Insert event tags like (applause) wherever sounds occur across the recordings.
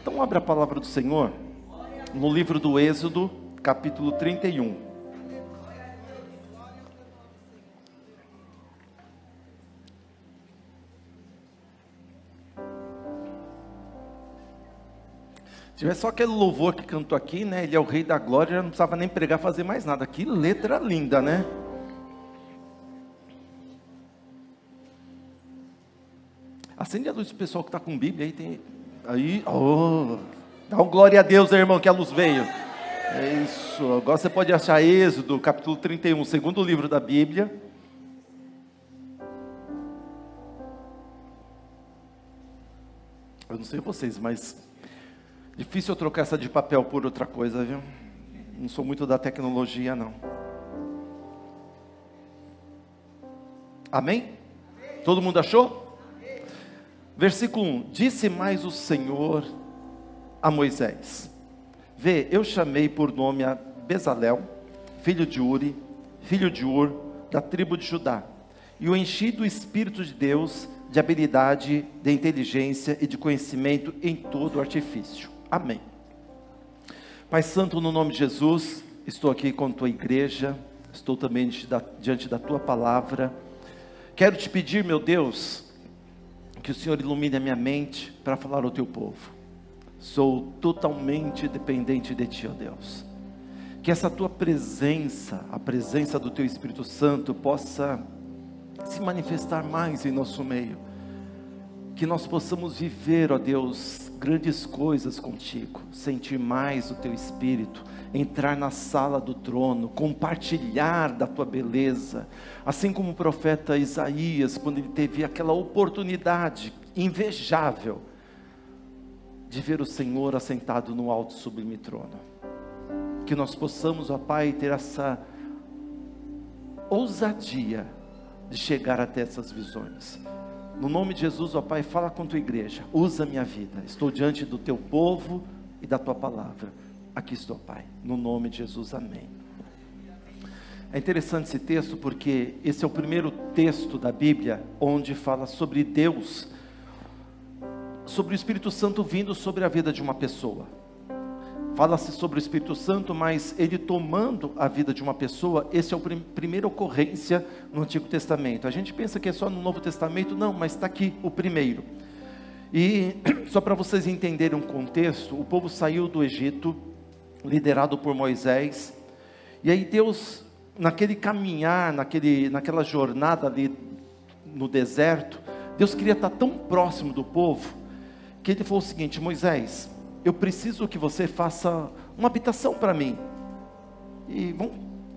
Então abre a palavra do Senhor no livro do Êxodo, capítulo 31. Se tivesse só aquele louvor que cantou aqui, né? Ele é o rei da glória, já não precisava nem pregar, fazer mais nada. Que letra linda, né? Acende a luz do pessoal que está com Bíblia aí. Tem... Aí, oh, dá um glória a Deus, irmão, que a luz veio. É isso. Agora você pode achar Êxodo, capítulo 31, segundo livro da Bíblia. Eu não sei vocês, mas difícil eu trocar essa de papel por outra coisa, viu? Não sou muito da tecnologia, não. Amém? Todo mundo achou? Versículo 1: Disse mais o Senhor a Moisés: Vê, eu chamei por nome a Bezalel, filho de Uri, filho de Ur, da tribo de Judá, e o enchi do Espírito de Deus, de habilidade, de inteligência e de conhecimento em todo artifício. Amém. Pai Santo, no nome de Jesus, estou aqui com tua igreja, estou também diante da tua palavra. Quero te pedir, meu Deus, que o Senhor ilumine a minha mente para falar ao teu povo. Sou totalmente dependente de ti, ó Deus. Que essa tua presença, a presença do teu Espírito Santo, possa se manifestar mais em nosso meio. Que nós possamos viver, ó Deus, grandes coisas contigo, sentir mais o teu Espírito, entrar na sala do trono, compartilhar da tua beleza, assim como o profeta Isaías, quando ele teve aquela oportunidade invejável de ver o Senhor assentado no alto sublime trono. Que nós possamos, ó Pai, ter essa ousadia de chegar até essas visões. No nome de Jesus, ó Pai, fala com tua igreja, usa minha vida. Estou diante do teu povo e da tua palavra Aqui estou, Pai, no nome de Jesus, amém. É interessante esse texto porque esse é o primeiro texto da Bíblia onde fala sobre Deus, sobre o Espírito Santo vindo sobre a vida de uma pessoa. Fala-se sobre o Espírito Santo, mas ele tomando a vida de uma pessoa, esse é a primeira ocorrência no Antigo Testamento. A gente pensa que é só no Novo Testamento, não, mas está aqui o primeiro. E (clears throat) só para vocês entenderem um contexto, o povo saiu do Egito, liderado por Moisés. E aí Deus, naquele caminhar, naquele, naquela jornada ali no deserto, Deus queria estar tão próximo do povo, que ele falou o seguinte: Moisés, eu preciso que você faça uma habitação para mim. E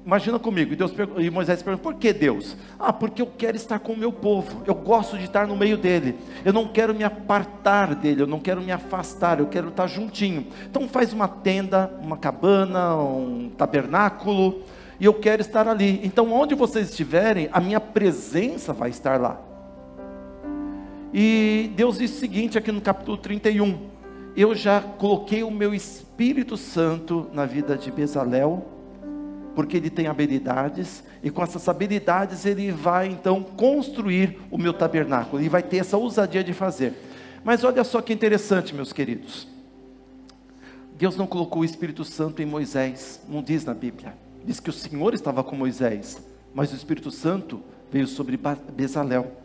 Imagina comigo, e, Deus, e Moisés pergunta, por que Deus? Ah, porque eu quero estar com o meu povo, eu gosto de estar no meio dele, eu não quero me apartar dele, eu não quero me afastar, eu quero estar juntinho. Então faz uma tenda, uma cabana, um tabernáculo, e eu quero estar ali. Então onde vocês estiverem, a minha presença vai estar lá. E Deus diz o seguinte aqui no capítulo 31, eu já coloquei o meu Espírito Santo na vida de Bezalel, porque ele tem habilidades, e com essas habilidades ele vai então construir o meu tabernáculo, e vai ter essa ousadia de fazer. Mas olha só que interessante, meus queridos. Deus não colocou o Espírito Santo em Moisés, não diz na Bíblia. Diz que o Senhor estava com Moisés, mas o Espírito Santo veio sobre Bezalel.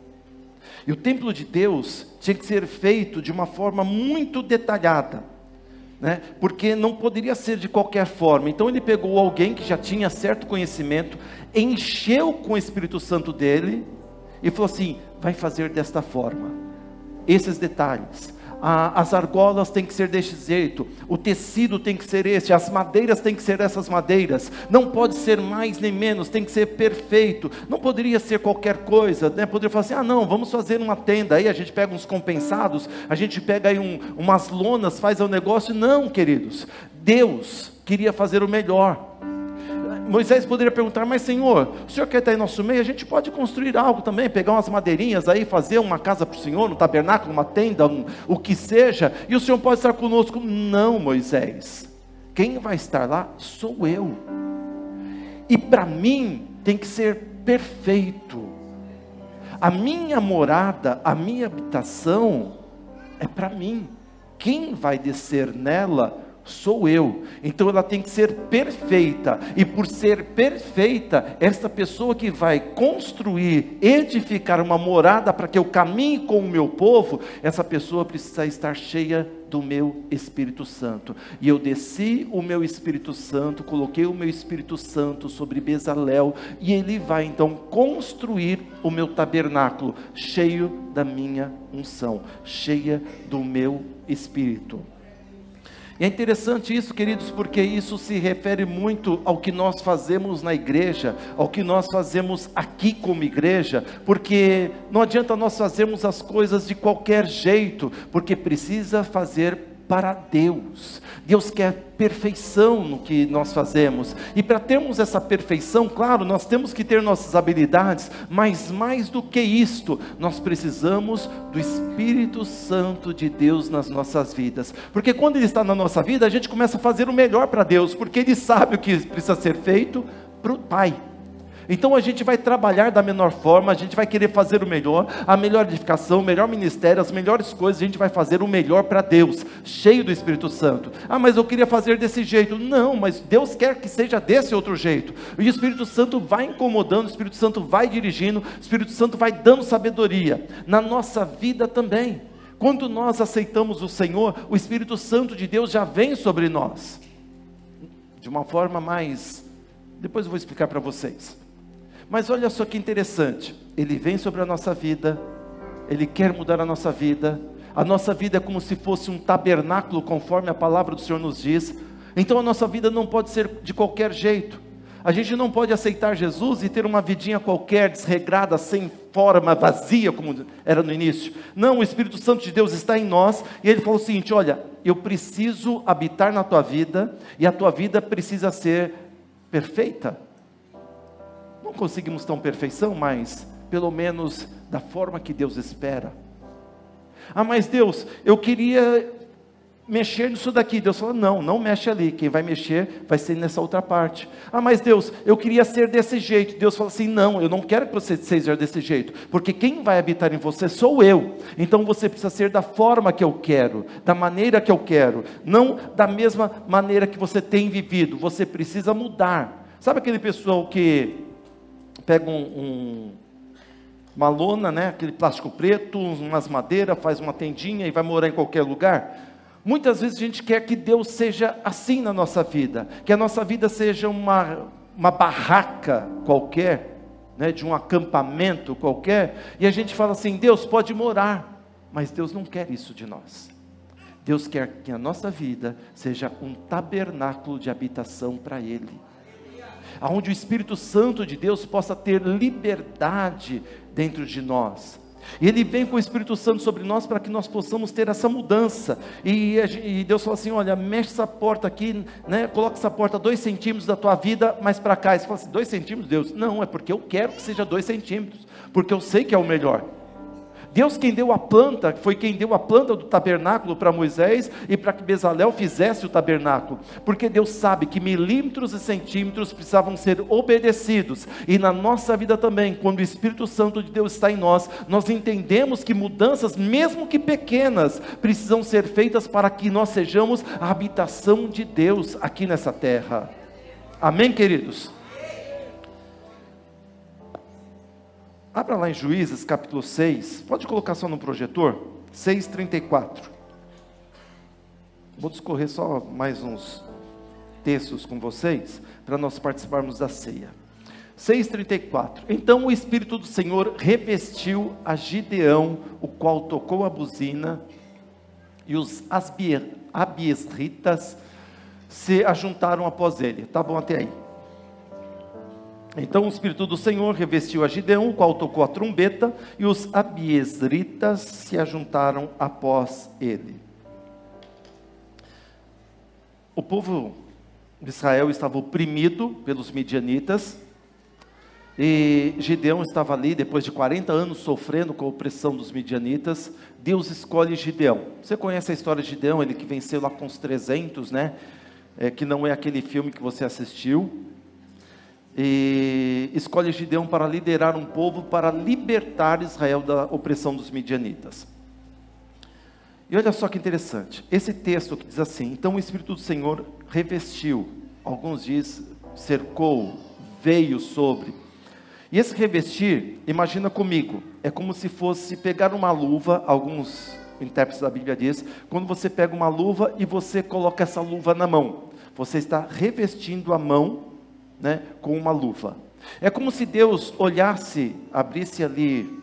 E o templo de Deus tinha que ser feito de uma forma muito detalhada né? porque não poderia ser de qualquer forma. Então ele pegou alguém que já tinha certo conhecimento, encheu com o Espírito Santo dele e falou assim: vai fazer desta forma, esses detalhes as argolas têm que ser deste jeito, o tecido tem que ser este, as madeiras têm que ser essas madeiras, não pode ser mais nem menos, tem que ser perfeito, não poderia ser qualquer coisa, né? poderia falar assim, ah não, vamos fazer uma tenda, aí a gente pega uns compensados, a gente pega aí um, umas lonas, faz o negócio, não queridos, Deus queria fazer o melhor, Moisés poderia perguntar, mas Senhor, o Senhor quer estar em nosso meio? A gente pode construir algo também, pegar umas madeirinhas aí, fazer uma casa para o Senhor, um tabernáculo, uma tenda, um, o que seja, e o Senhor pode estar conosco. Não, Moisés, quem vai estar lá sou eu. E para mim tem que ser perfeito. A minha morada, a minha habitação é para mim. quem vai descer nela sou eu. Então ela tem que ser perfeita. E por ser perfeita, esta pessoa que vai construir, edificar uma morada para que eu caminhe com o meu povo, essa pessoa precisa estar cheia do meu Espírito Santo. E eu desci o meu Espírito Santo, coloquei o meu Espírito Santo sobre Bezalel, e ele vai então construir o meu tabernáculo, cheio da minha unção, cheia do meu Espírito. E é interessante isso, queridos, porque isso se refere muito ao que nós fazemos na igreja, ao que nós fazemos aqui como igreja, porque não adianta nós fazermos as coisas de qualquer jeito, porque precisa fazer para Deus. Deus quer perfeição no que nós fazemos. E para termos essa perfeição, claro, nós temos que ter nossas habilidades, mas mais do que isto, nós precisamos do Espírito Santo de Deus nas nossas vidas. Porque quando ele está na nossa vida, a gente começa a fazer o melhor para Deus, porque ele sabe o que precisa ser feito para o Pai. Então a gente vai trabalhar da menor forma, a gente vai querer fazer o melhor, a melhor edificação, o melhor ministério, as melhores coisas, a gente vai fazer o melhor para Deus, cheio do Espírito Santo. Ah, mas eu queria fazer desse jeito. Não, mas Deus quer que seja desse outro jeito. E o Espírito Santo vai incomodando, o Espírito Santo vai dirigindo, o Espírito Santo vai dando sabedoria. Na nossa vida também. Quando nós aceitamos o Senhor, o Espírito Santo de Deus já vem sobre nós. De uma forma mais. Depois eu vou explicar para vocês. Mas olha só que interessante, ele vem sobre a nossa vida, ele quer mudar a nossa vida. A nossa vida é como se fosse um tabernáculo, conforme a palavra do Senhor nos diz. Então a nossa vida não pode ser de qualquer jeito. A gente não pode aceitar Jesus e ter uma vidinha qualquer, desregrada, sem forma, vazia, como era no início. Não, o Espírito Santo de Deus está em nós e ele falou o seguinte: olha, eu preciso habitar na tua vida e a tua vida precisa ser perfeita. Não conseguimos tão perfeição, mas pelo menos da forma que Deus espera. Ah, mas Deus, eu queria mexer nisso daqui. Deus falou: não, não mexe ali. Quem vai mexer vai ser nessa outra parte. Ah, mas Deus, eu queria ser desse jeito. Deus falou assim: não, eu não quero que você seja desse jeito, porque quem vai habitar em você sou eu. Então você precisa ser da forma que eu quero, da maneira que eu quero, não da mesma maneira que você tem vivido. Você precisa mudar. Sabe aquele pessoal que pega um, um, uma lona, né, aquele plástico preto, umas madeiras, faz uma tendinha e vai morar em qualquer lugar. Muitas vezes a gente quer que Deus seja assim na nossa vida, que a nossa vida seja uma, uma barraca qualquer, né, de um acampamento qualquer, e a gente fala assim: Deus pode morar, mas Deus não quer isso de nós. Deus quer que a nossa vida seja um tabernáculo de habitação para Ele aonde o Espírito Santo de Deus possa ter liberdade dentro de nós. E Ele vem com o Espírito Santo sobre nós para que nós possamos ter essa mudança. E, e Deus falou assim: olha, mexe essa porta aqui, né? coloca essa porta dois centímetros da tua vida mais para cá. E você fala assim: dois centímetros, Deus? Não, é porque eu quero que seja dois centímetros, porque eu sei que é o melhor. Deus quem deu a planta, foi quem deu a planta do tabernáculo para Moisés e para que Bezalel fizesse o tabernáculo, porque Deus sabe que milímetros e centímetros precisavam ser obedecidos, e na nossa vida também, quando o Espírito Santo de Deus está em nós, nós entendemos que mudanças, mesmo que pequenas, precisam ser feitas para que nós sejamos a habitação de Deus aqui nessa terra. Amém, queridos? Abra lá em Juízes capítulo 6. Pode colocar só no projetor? 6,34. Vou discorrer só mais uns textos com vocês, para nós participarmos da ceia. 6,34. Então o Espírito do Senhor revestiu a Gideão, o qual tocou a buzina, e os abiesritas se ajuntaram após ele. Tá bom até aí. Então o Espírito do Senhor revestiu a Gideão, o qual tocou a trombeta, e os abiesritas se ajuntaram após ele. O povo de Israel estava oprimido pelos midianitas, e Gideão estava ali, depois de 40 anos sofrendo com a opressão dos midianitas, Deus escolhe Gideão. Você conhece a história de Gideão, ele que venceu lá com os 300, né? É, que não é aquele filme que você assistiu, e escolhe Gideão para liderar um povo para libertar Israel da opressão dos midianitas. E olha só que interessante, esse texto que diz assim: então o Espírito do Senhor revestiu, alguns diz cercou, veio sobre. E esse revestir, imagina comigo, é como se fosse pegar uma luva, alguns intérpretes da Bíblia diz, quando você pega uma luva e você coloca essa luva na mão, você está revestindo a mão, né, com uma luva. É como se Deus olhasse, abrisse ali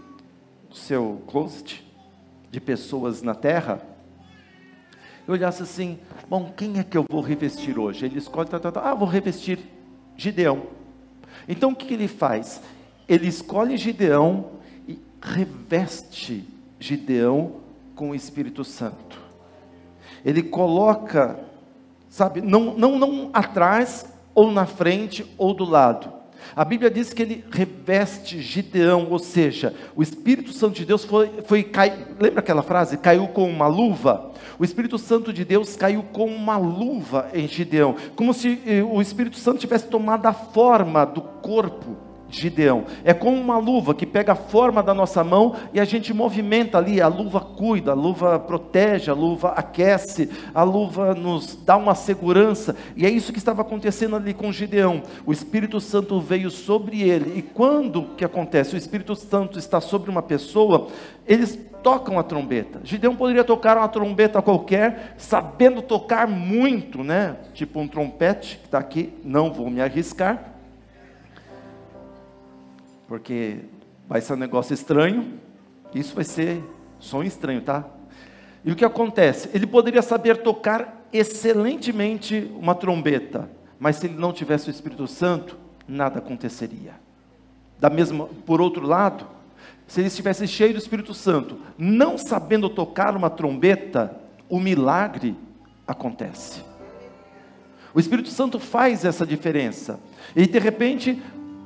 o seu closet de pessoas na terra, e olhasse assim: bom, quem é que eu vou revestir hoje? Ele escolhe, tá, tá, tá, ah, vou revestir Gideão. Então o que, ele faz? Ele escolhe Gideão e reveste Gideão com o Espírito Santo. Ele coloca, sabe, não, não, não atrás, ou na frente, ou do lado. A Bíblia diz que ele reveste Gideão, ou seja, o Espírito Santo de Deus foi, foi cai, lembra aquela frase? Caiu com uma luva. O Espírito Santo de Deus caiu com uma luva em Gideão, como se eh, o Espírito Santo tivesse tomado a forma do corpo Gideão. É como uma luva que pega a forma da nossa mão e a gente movimenta ali. A luva cuida, a luva protege, a luva aquece, a luva nos dá uma segurança. E é isso que estava acontecendo ali com Gideão. O Espírito Santo veio sobre ele. E quando que acontece? O Espírito Santo está sobre uma pessoa, eles tocam a trombeta. Gideão poderia tocar uma trombeta qualquer, sabendo tocar muito, né? Tipo um trompete que está aqui. Não vou me arriscar porque vai ser um negócio estranho. Isso vai ser som estranho, tá? E o que acontece? Ele poderia saber tocar excelentemente uma trombeta, mas se ele não tivesse o Espírito Santo, nada aconteceria. Da mesma, por outro lado, se ele estivesse cheio do Espírito Santo, não sabendo tocar uma trombeta, o milagre acontece. O Espírito Santo faz essa diferença. E de repente,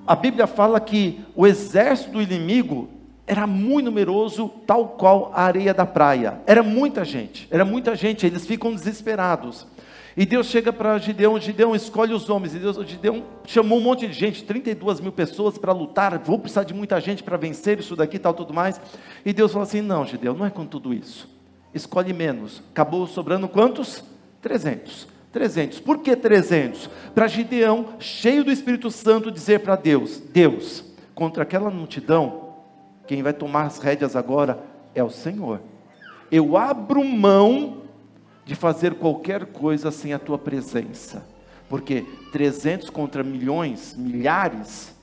a Bíblia fala que o exército do inimigo era muito numeroso, tal qual a areia da praia. Era muita gente, era muita gente, eles ficam desesperados. E Deus chega para Gideão, Gideão escolhe os homens, e Deus, Gideão chamou um monte de gente, 32 mil pessoas para lutar, vou precisar de muita gente para vencer isso daqui tal, tudo mais. E Deus falou assim: não, Gideão, não é com tudo isso, escolhe menos. Acabou sobrando quantos? 300. 300. Por que 300? Para Gideão, cheio do Espírito Santo, dizer para Deus: Deus, contra aquela multidão, quem vai tomar as rédeas agora é o Senhor. Eu abro mão de fazer qualquer coisa sem a tua presença, porque 300 contra milhões, milhares,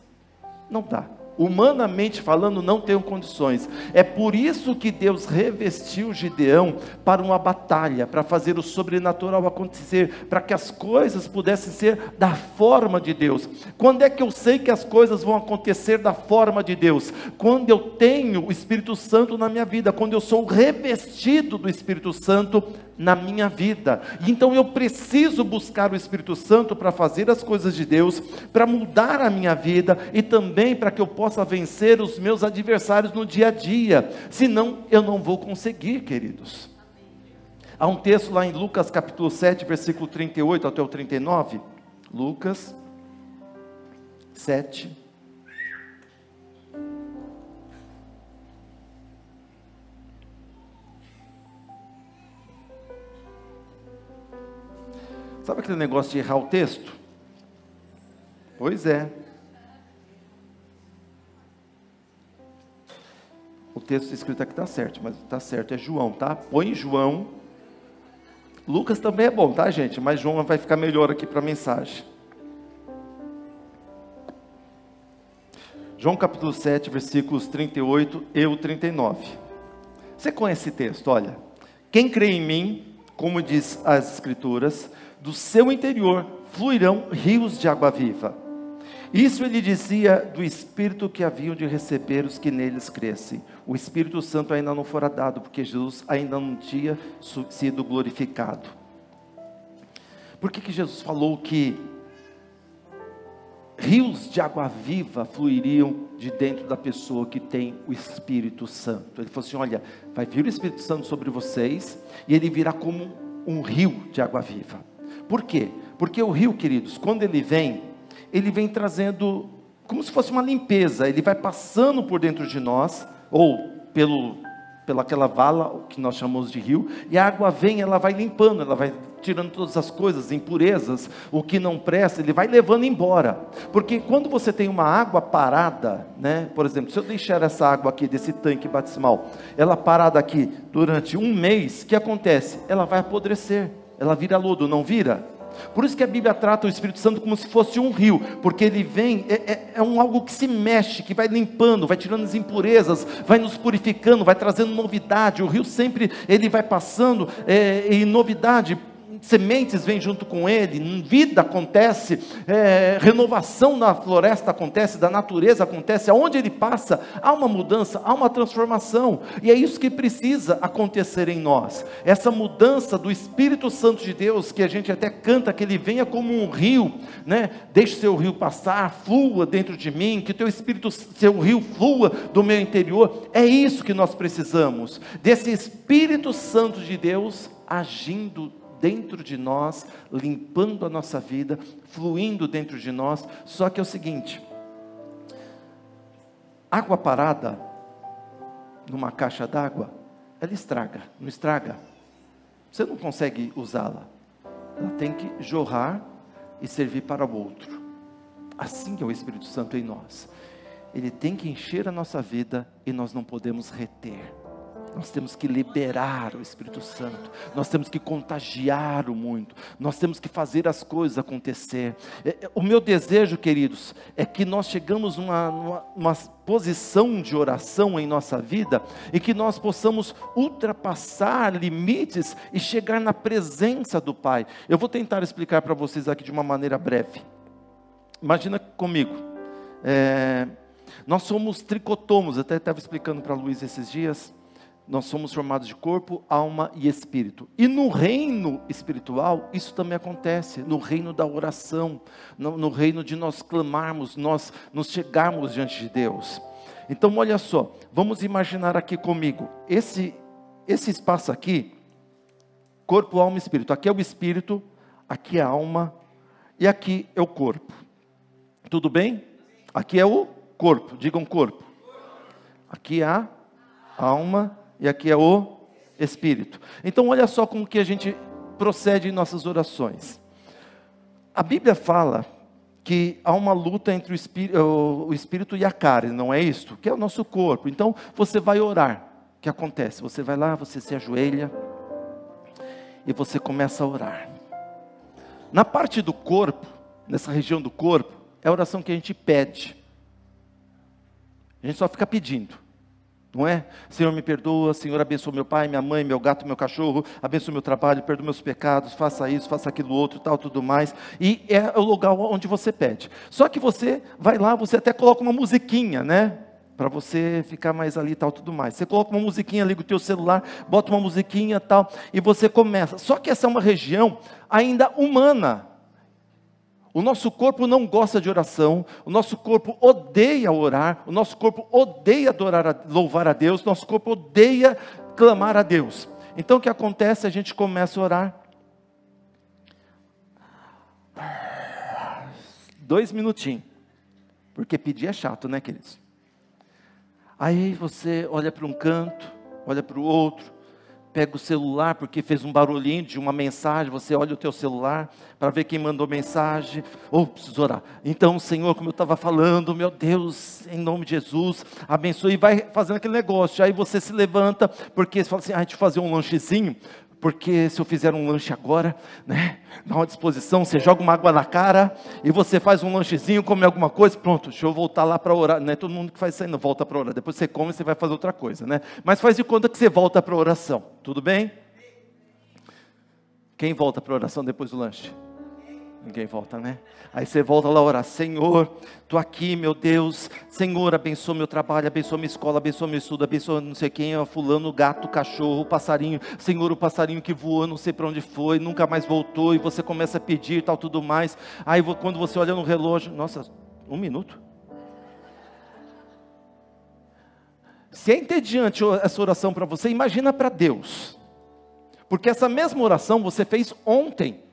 não dá humanamente falando, não tenho condições. É por isso que Deus revestiu Gideão para uma batalha, para fazer o sobrenatural acontecer, para que as coisas pudessem ser da forma de Deus. Quando é que eu sei que as coisas vão acontecer da forma de Deus? Quando eu tenho o Espírito Santo na minha vida, quando eu sou revestido do Espírito Santo na minha vida. Então eu preciso buscar o Espírito Santo para fazer as coisas de Deus, para mudar a minha vida e também para que eu possa vencer os meus adversários no dia a dia. Senão eu não vou conseguir, queridos. Há um texto lá em Lucas capítulo 7, versículo 38 até o 39. Lucas 7, Sabe aquele negócio de errar o texto? Pois é. O texto escrito aqui está certo, mas está certo, é João, tá? Põe João. Lucas também é bom, tá, gente? Mas João vai ficar melhor aqui para a mensagem. João capítulo 7, versículos 38 e 39. Você conhece esse texto? Olha. Quem crê em mim, como diz as Escrituras, do seu interior fluirão rios de água viva. Isso ele dizia do Espírito que haviam de receber os que neles crescem. O Espírito Santo ainda não fora dado, porque Jesus ainda não tinha sido glorificado. Por que, que Jesus falou que rios de água viva fluiriam de dentro da pessoa que tem o Espírito Santo? Ele falou assim: olha, vai vir o Espírito Santo sobre vocês, e ele virá como um rio de água viva. Por quê? Porque o rio, queridos, quando ele vem, ele vem trazendo como se fosse uma limpeza, ele vai passando por dentro de nós, ou pelo pelaquela vala que nós chamamos de rio, e a água vem, ela vai limpando, ela vai tirando todas as coisas, impurezas, o que não presta, ele vai levando embora. Porque quando você tem uma água parada, né? Por exemplo, se eu deixar essa água aqui desse tanque batismal, ela parada aqui durante um mês, o que acontece? Ela vai apodrecer, ela vira lodo, não vira? Por isso que a Bíblia trata o Espírito Santo como se fosse um rio, porque ele vem, é, é, é, um algo que se mexe, que vai limpando, vai tirando as impurezas, vai nos purificando, vai trazendo novidade. O rio sempre ele vai passando é, em novidade sementes vêm junto com ele, vida acontece, é, renovação na floresta acontece, da natureza acontece, aonde ele passa, há uma mudança, há uma transformação, e é isso que precisa acontecer em nós, essa mudança do Espírito Santo de Deus, que a gente até canta, que ele venha como um rio, né? deixe seu rio passar, flua dentro de mim, que teu Espírito, seu rio flua do meu interior, é isso que nós precisamos, desse Espírito Santo de Deus agindo dentro de nós, limpando a nossa vida, fluindo dentro de nós. Só que é o seguinte: água parada numa caixa d'água, ela estraga, não estraga? Você não consegue usá-la. Ela tem que jorrar e servir para o outro. Assim é o Espírito Santo em nós. Ele tem que encher a nossa vida e nós não podemos reter. Nós temos que liberar o Espírito Santo, nós temos que contagiar o mundo, nós temos que fazer as coisas acontecer. É, é, o meu desejo, queridos, é que nós chegamos numa, numa posição de oração em nossa vida e que nós possamos ultrapassar limites e chegar na presença do Pai. Eu vou tentar explicar para vocês aqui de uma maneira breve. Imagina comigo. É, nós somos tricotomos, até estava explicando para a Luiz esses dias nós somos formados de corpo, alma e espírito. E no reino espiritual, isso também acontece, no reino da oração, no, no, reino de nós clamarmos, nós nos chegarmos diante de Deus. Então, olha só, vamos imaginar aqui comigo, esse, esse espaço aqui, corpo, alma e espírito. Aqui é o espírito, aqui é a alma e aqui é o corpo. Tudo bem? Aqui é o corpo, digam corpo. Aqui é a alma e aqui é o Espírito. Então, olha só como que a gente procede em nossas orações. A Bíblia fala que há uma luta entre o espírito, o espírito, e a carne, não é isto? Que é o nosso corpo. Então, você vai orar. O que acontece? Você vai lá, você se ajoelha e você começa a orar. Na parte do corpo, nessa região do corpo, é a oração que a gente pede. A gente só fica pedindo não é? Senhor, me perdoa, Senhor, abençoa meu pai, minha mãe, meu gato, meu cachorro, abençoa meu trabalho, perdoa meus pecados, faça isso, faça aquilo outro, tal, tudo mais. E é o lugar onde você pede. Só que você vai lá, você até coloca uma musiquinha, né? Para você ficar mais ali tal, tudo mais. Você coloca uma musiquinha, liga o teu celular, bota uma musiquinha tal, e você começa. Só que essa é uma região ainda humana. O nosso corpo não gosta de oração, o nosso corpo odeia orar, o nosso corpo odeia adorar, louvar a Deus, o nosso corpo odeia clamar a Deus. Então o que acontece? A gente começa a orar. Dois minutinhos, porque pedir é chato, né, queridos? Aí você olha para um canto, olha para o outro, pega o celular porque fez um barulhinho de uma mensagem, você olha o teu celular para ver quem mandou mensagem, ou oh, preciso orar. Então, Senhor, como eu estava falando, meu Deus, em nome de Jesus, abençoe e vai fazendo aquele negócio. Aí você se levanta, porque você fala assim, ah, deixa eu fazer um lanchezinho, porque se eu fizer um lanche agora, né, dá uma disposição, você joga uma água na cara e você faz um lanchezinho, come alguma coisa, pronto, deixa eu voltar lá para orar. Não é todo mundo que faz isso aí, não volta para orar. Depois você come e você vai fazer outra coisa, né? Mas faz de conta que você volta para oração, tudo bem? Quem volta para oração depois do lanche? Ninguém volta, né? Aí você volta lá orar, Senhor, estou aqui, meu Deus, Senhor, abençoa meu trabalho, abençoa minha escola, abençoa meu estudo, abençoa não sei quem, fulano, gato, cachorro, passarinho, Senhor, o passarinho que voou, não sei para onde foi, nunca mais voltou, e você começa a pedir tal, tudo mais. Aí quando você olha no relógio, nossa, um minuto. Se é entediante essa oração para você, imagina para Deus. Porque essa mesma oração você fez ontem.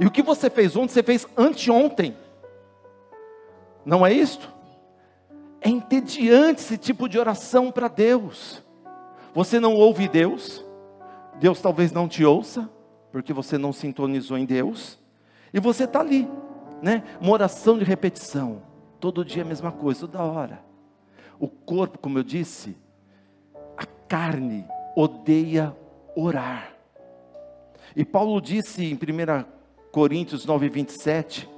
E o que você fez ontem, você fez anteontem. Não é isto? É entediante esse tipo de oração para Deus. Você não ouve Deus, Deus talvez não te ouça, porque você não sintonizou em Deus, e você está ali, né? Uma oração de repetição, todo dia a mesma coisa, toda hora. O corpo, como eu disse, a carne odeia orar. E Paulo disse em 1 Coríntios 9, 27,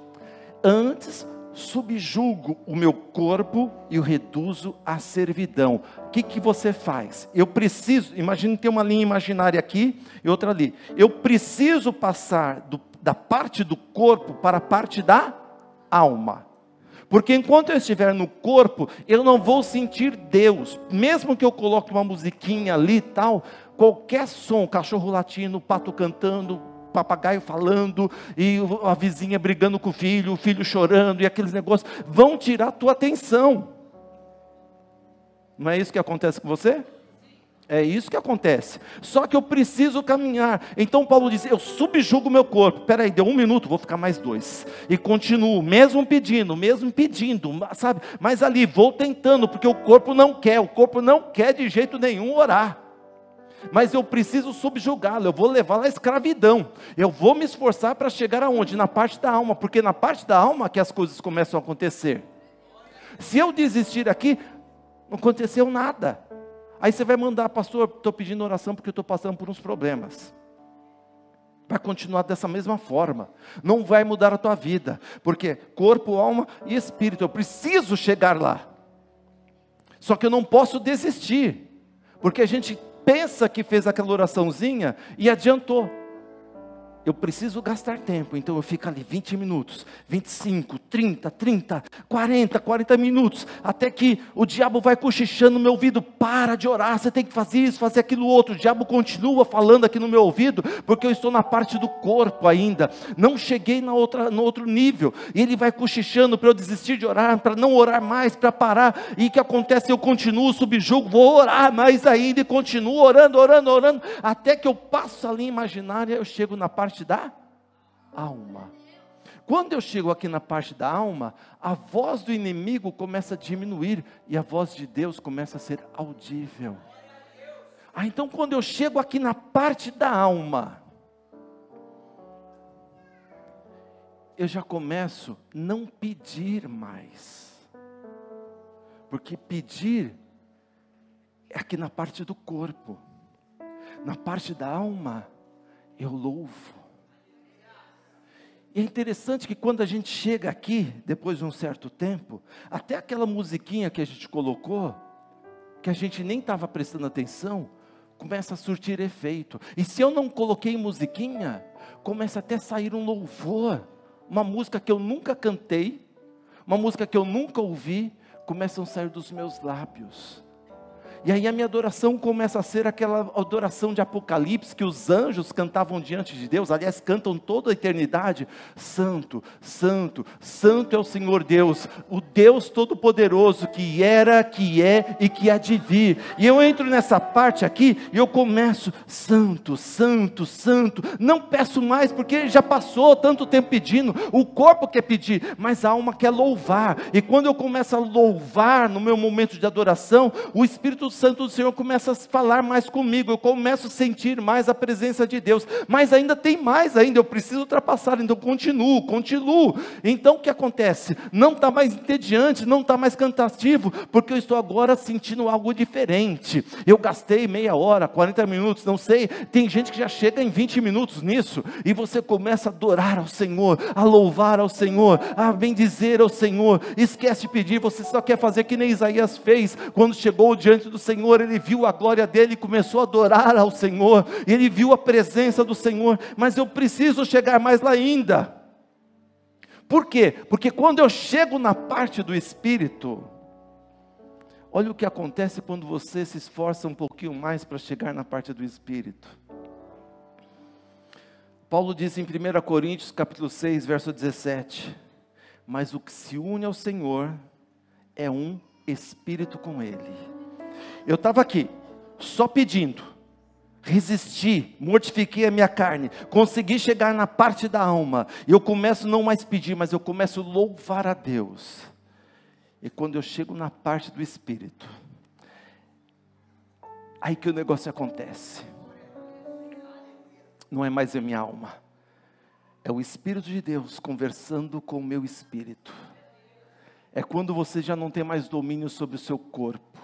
antes subjugo o meu corpo e o reduzo à servidão. O que, que você faz? Eu preciso, imagine ter uma linha imaginária aqui e outra ali. Eu preciso passar do, da parte do corpo para a parte da alma. Porque enquanto eu estiver no corpo, eu não vou sentir Deus. Mesmo que eu coloque uma musiquinha ali e tal, qualquer som, cachorro latindo, pato cantando, papagaio falando, e a vizinha brigando com o filho, o filho chorando, e aqueles negócios, vão tirar a tua atenção. Não é isso que acontece com você? É isso que acontece. Só que eu preciso caminhar. Então Paulo diz: Eu subjugo meu corpo. Peraí, deu um minuto, vou ficar mais dois. E continuo, mesmo pedindo, mesmo pedindo, sabe? Mas ali vou tentando, porque o corpo não quer, o corpo não quer de jeito nenhum orar mas eu preciso subjugá-lo, eu vou levá-lo à escravidão. Eu vou me esforçar para chegar aonde? Na parte da alma, porque na parte da alma que as coisas começam a acontecer. Se eu desistir aqui, não aconteceu nada. Aí você vai mandar, pastor, estou pedindo oração porque estou passando por uns problemas. Vai continuar dessa mesma forma, não vai mudar a tua vida, porque corpo, alma e espírito, eu preciso chegar lá. Só que eu não posso desistir, porque a gente pensa que fez aquela oraçãozinha e adiantou eu preciso gastar tempo, então eu fico ali 20 minutos, 25, 30, 30, 40, 40 minutos, até que o diabo vai cochichando no meu ouvido: para de orar, você tem que fazer isso, fazer aquilo outro. O diabo continua falando aqui no meu ouvido, porque eu estou na parte do corpo ainda, não cheguei na outra, no outro nível, e ele vai cochichando para eu desistir de orar, para não orar mais, para parar, e o que acontece? Eu continuo, subjugo, vou orar mais ainda, e continuo orando, orando, orando, até que eu passo a linha imaginária, eu chego na parte parte da alma. Quando eu chego aqui na parte da alma, a voz do inimigo começa a diminuir e a voz de Deus começa a ser audível. Ah, então quando eu chego aqui na parte da alma, eu já começo não pedir mais. Porque pedir é aqui na parte do corpo. Na parte da alma, eu louvo. E é interessante que quando a gente chega aqui, depois de um certo tempo, até aquela musiquinha que a gente colocou, que a gente nem estava prestando atenção, começa a surtir efeito. E se eu não coloquei musiquinha, começa até a sair um louvor, uma música que eu nunca cantei, uma música que eu nunca ouvi, começam a sair dos meus lábios. E aí a minha adoração começa a ser aquela adoração de Apocalipse que os anjos cantavam diante de Deus, aliás, cantam toda a eternidade: Santo, Santo, Santo é o Senhor Deus, o Deus Todo-Poderoso que era, que é e que há de vir. E eu entro nessa parte aqui e eu começo: Santo, Santo, Santo. Não peço mais porque já passou tanto tempo pedindo. O corpo quer pedir, mas a alma quer louvar. E quando eu começo a louvar no meu momento de adoração, o Espírito Santo do Senhor começa a falar mais comigo, eu começo a sentir mais a presença de Deus, mas ainda tem mais ainda, eu preciso ultrapassar, então continuo, continuo. Então o que acontece? Não está mais entediante, não está mais cantativo, porque eu estou agora sentindo algo diferente. Eu gastei meia hora, 40 minutos, não sei, tem gente que já chega em 20 minutos nisso, e você começa a adorar ao Senhor, a louvar ao Senhor, a bendizer ao Senhor, esquece de pedir, você só quer fazer que nem Isaías fez, quando chegou diante do Senhor, ele viu a glória dele começou a adorar ao Senhor, ele viu a presença do Senhor, mas eu preciso chegar mais lá ainda. Por quê? Porque quando eu chego na parte do Espírito, olha o que acontece quando você se esforça um pouquinho mais para chegar na parte do Espírito. Paulo diz em 1 Coríntios capítulo 6, verso 17: Mas o que se une ao Senhor é um espírito com Ele. Eu estava aqui, só pedindo, resisti, mortifiquei a minha carne, consegui chegar na parte da alma, e eu começo não mais pedir, mas eu começo a louvar a Deus. E quando eu chego na parte do espírito, Aí que o negócio acontece. Não é mais a minha alma, é o Espírito de Deus conversando com o meu espírito. É quando você já não tem mais domínio sobre o seu corpo.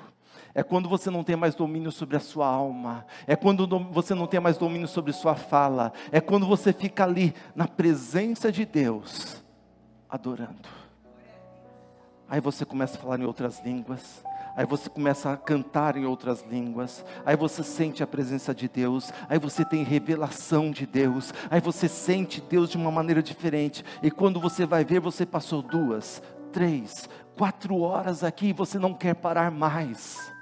É quando você não tem mais domínio sobre a sua alma. É quando você não tem mais domínio sobre sua fala. É quando você fica ali na presença de Deus, adorando. Aí você começa a falar em outras línguas. Aí você começa a cantar em outras línguas. Aí você sente a presença de Deus. Aí você tem revelação de Deus. Aí você sente Deus de uma maneira diferente. E quando você vai ver, você passou duas, três, quatro horas aqui e você não quer parar mais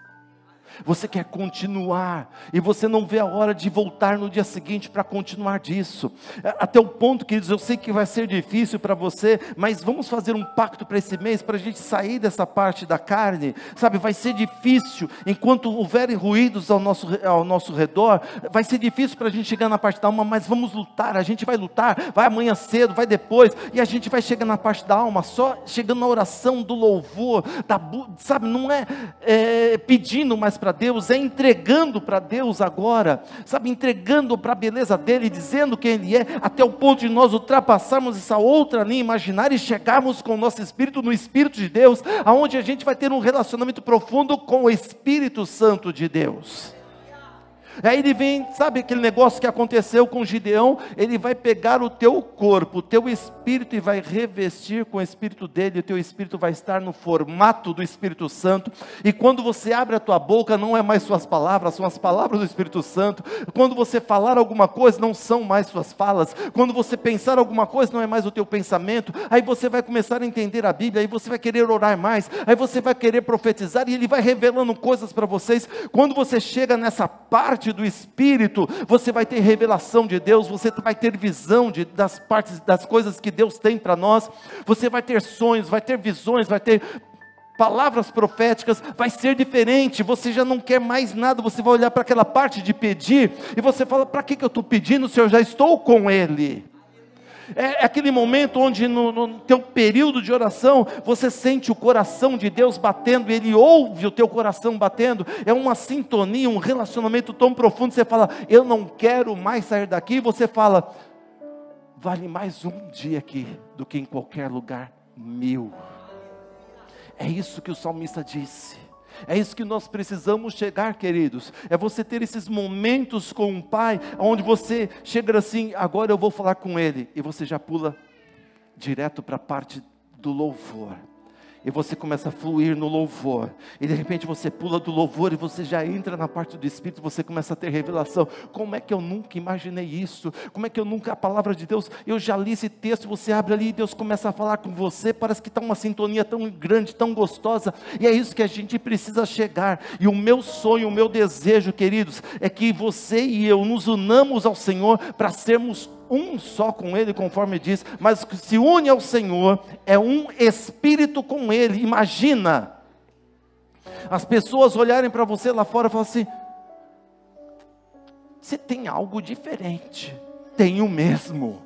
você quer continuar, e você não vê a hora de voltar no dia seguinte para continuar disso. É, até o ponto, queridos, eu sei que vai ser difícil para você, mas vamos fazer um pacto para esse mês, para a gente sair dessa parte da carne, sabe? Vai ser difícil, enquanto houverem ruídos ao nosso, ao nosso redor, vai ser difícil para a gente chegar na parte da alma, mas vamos lutar, a gente vai lutar, vai amanhã cedo, vai depois, e a gente vai chegar na parte da alma, só chegando na oração do louvor, da, sabe? Não é, é pedindo mais para para Deus, é entregando para Deus agora, sabe, entregando para a beleza dele, dizendo quem ele é, até o ponto de nós ultrapassarmos essa outra linha imaginária e chegarmos com o nosso espírito no Espírito de Deus, aonde a gente vai ter um relacionamento profundo com o Espírito Santo de Deus. Aí ele vem, sabe aquele negócio que aconteceu com Gideão? Ele vai pegar o teu corpo, o teu espírito e vai revestir com o espírito dele, o teu espírito vai estar no formato do Espírito Santo. E quando você abre a tua boca, não é mais suas palavras, são as palavras do Espírito Santo. Quando você falar alguma coisa, não são mais suas falas. Quando você pensar alguma coisa, não é mais o teu pensamento. Aí você vai começar a entender a Bíblia, aí você vai querer orar mais, aí você vai querer profetizar e ele vai revelando coisas para vocês. Quando você chega nessa parte parte do Espírito, você vai ter revelação de Deus, você vai ter visão de, das partes, das coisas que Deus tem para nós, você vai ter sonhos, vai ter visões, vai ter palavras proféticas, vai ser diferente. Você já não quer mais nada, você vai olhar para aquela parte de pedir e você fala: para que, que eu estou pedindo se eu já estou com Ele? É, é aquele momento onde no, no teu período de oração você sente o coração de Deus batendo, Ele ouve o teu coração batendo. É uma sintonia, um relacionamento tão profundo. Você fala, eu não quero mais sair daqui. Você fala, vale mais um dia aqui do que em qualquer lugar mil. É isso que o salmista disse. É isso que nós precisamos chegar, queridos. É você ter esses momentos com o Pai, onde você chega assim, agora eu vou falar com Ele, e você já pula direto para a parte do louvor e você começa a fluir no louvor, e de repente você pula do louvor e você já entra na parte do Espírito, você começa a ter revelação. Como é que eu nunca imaginei isso? Como é que eu nunca, a palavra de Deus, eu já li esse texto, você abre ali e Deus começa a falar com você, parece que está uma sintonia tão grande, tão gostosa, e é isso que a gente precisa chegar. E o meu sonho, o meu desejo, queridos, é que você e eu nos unamos ao Senhor para sermos um só com Ele, conforme diz, mas que se une ao Senhor, é um espírito com Ele. Imagina as pessoas olharem para você lá fora e falar assim: você tem algo diferente, tenho mesmo.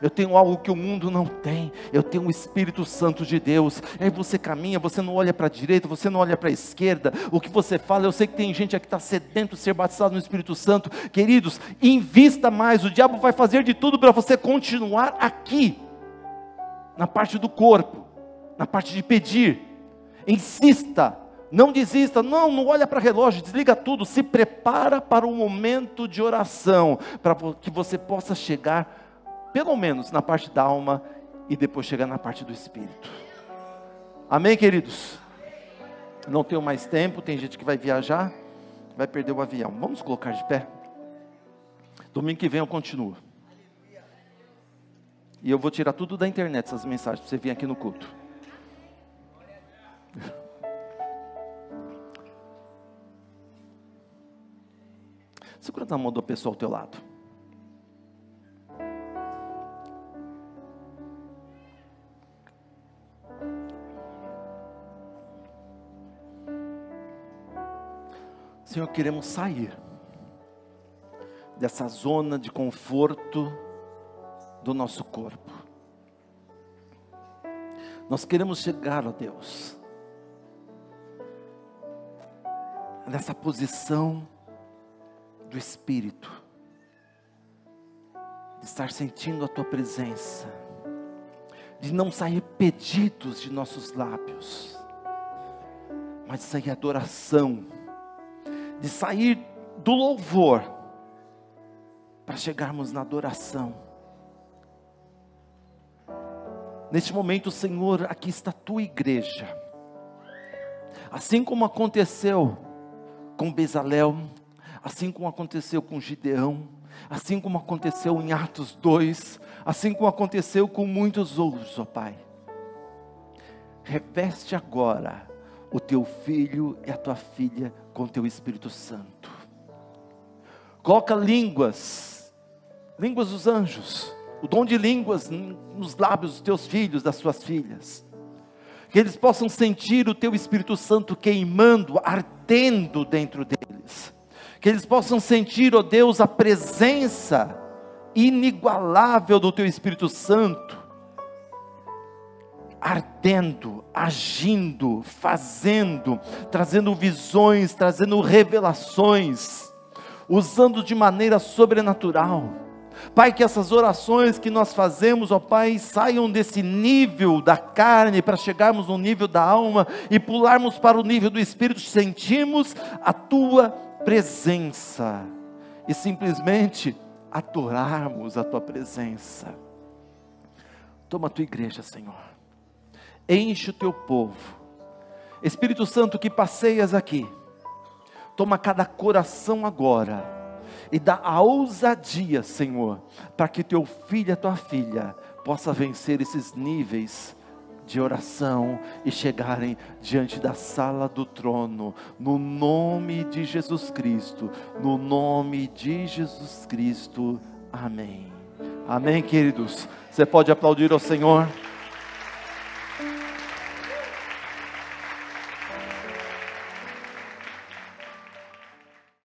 Eu tenho algo que o mundo não tem. Eu tenho o Espírito Santo de Deus. Aí você caminha, você não olha para a direita, você não olha para a esquerda. O que você fala, eu sei que tem gente aqui que está sedento de ser batizado no Espírito Santo. Queridos, invista mais. O diabo vai fazer de tudo para você continuar aqui, na parte do corpo, na parte de pedir. Insista. Não desista, não, não olha para relógio, desliga tudo, se prepara para o momento de oração, para que você possa chegar pelo menos na parte da alma e depois chegar na parte do espírito. Amém, queridos? Não tenho mais tempo, tem gente que vai viajar, vai perder o avião. Vamos colocar de pé. Domingo que vem eu continuo. E eu vou tirar tudo da internet, essas mensagens, para você vir aqui no culto. (laughs) Segura na mão da pessoa ao teu lado. Senhor, queremos sair dessa zona de conforto do nosso corpo. Nós queremos chegar, ó Deus, nessa posição do Espírito, de estar sentindo a Tua presença, de não sair pedidos de nossos lábios, mas sair adoração, de sair do louvor, para chegarmos na adoração. Neste momento, Senhor, aqui está a tua igreja. Assim como aconteceu com Bezalel, assim como aconteceu com Gideão, assim como aconteceu em Atos 2, assim como aconteceu com muitos outros, ó Pai. Reveste agora o teu filho e a tua filha com o teu Espírito Santo. Coloca línguas, línguas dos anjos, o dom de línguas nos lábios dos teus filhos, das tuas filhas. Que eles possam sentir o teu Espírito Santo queimando, ardendo dentro deles. Que eles possam sentir, ó oh Deus, a presença inigualável do teu Espírito Santo ardendo, agindo, fazendo, trazendo visões, trazendo revelações, usando de maneira sobrenatural. Pai, que essas orações que nós fazemos, ó Pai, saiam desse nível da carne para chegarmos no nível da alma e pularmos para o nível do espírito, sentimos a tua presença e simplesmente adorarmos a tua presença. Toma a tua igreja, Senhor. Enche o teu povo. Espírito Santo que passeias aqui. Toma cada coração agora e dá a ousadia, Senhor, para que teu filho e tua filha possa vencer esses níveis de oração e chegarem diante da sala do trono, no nome de Jesus Cristo, no nome de Jesus Cristo. Amém. Amém, queridos. Você pode aplaudir ao Senhor.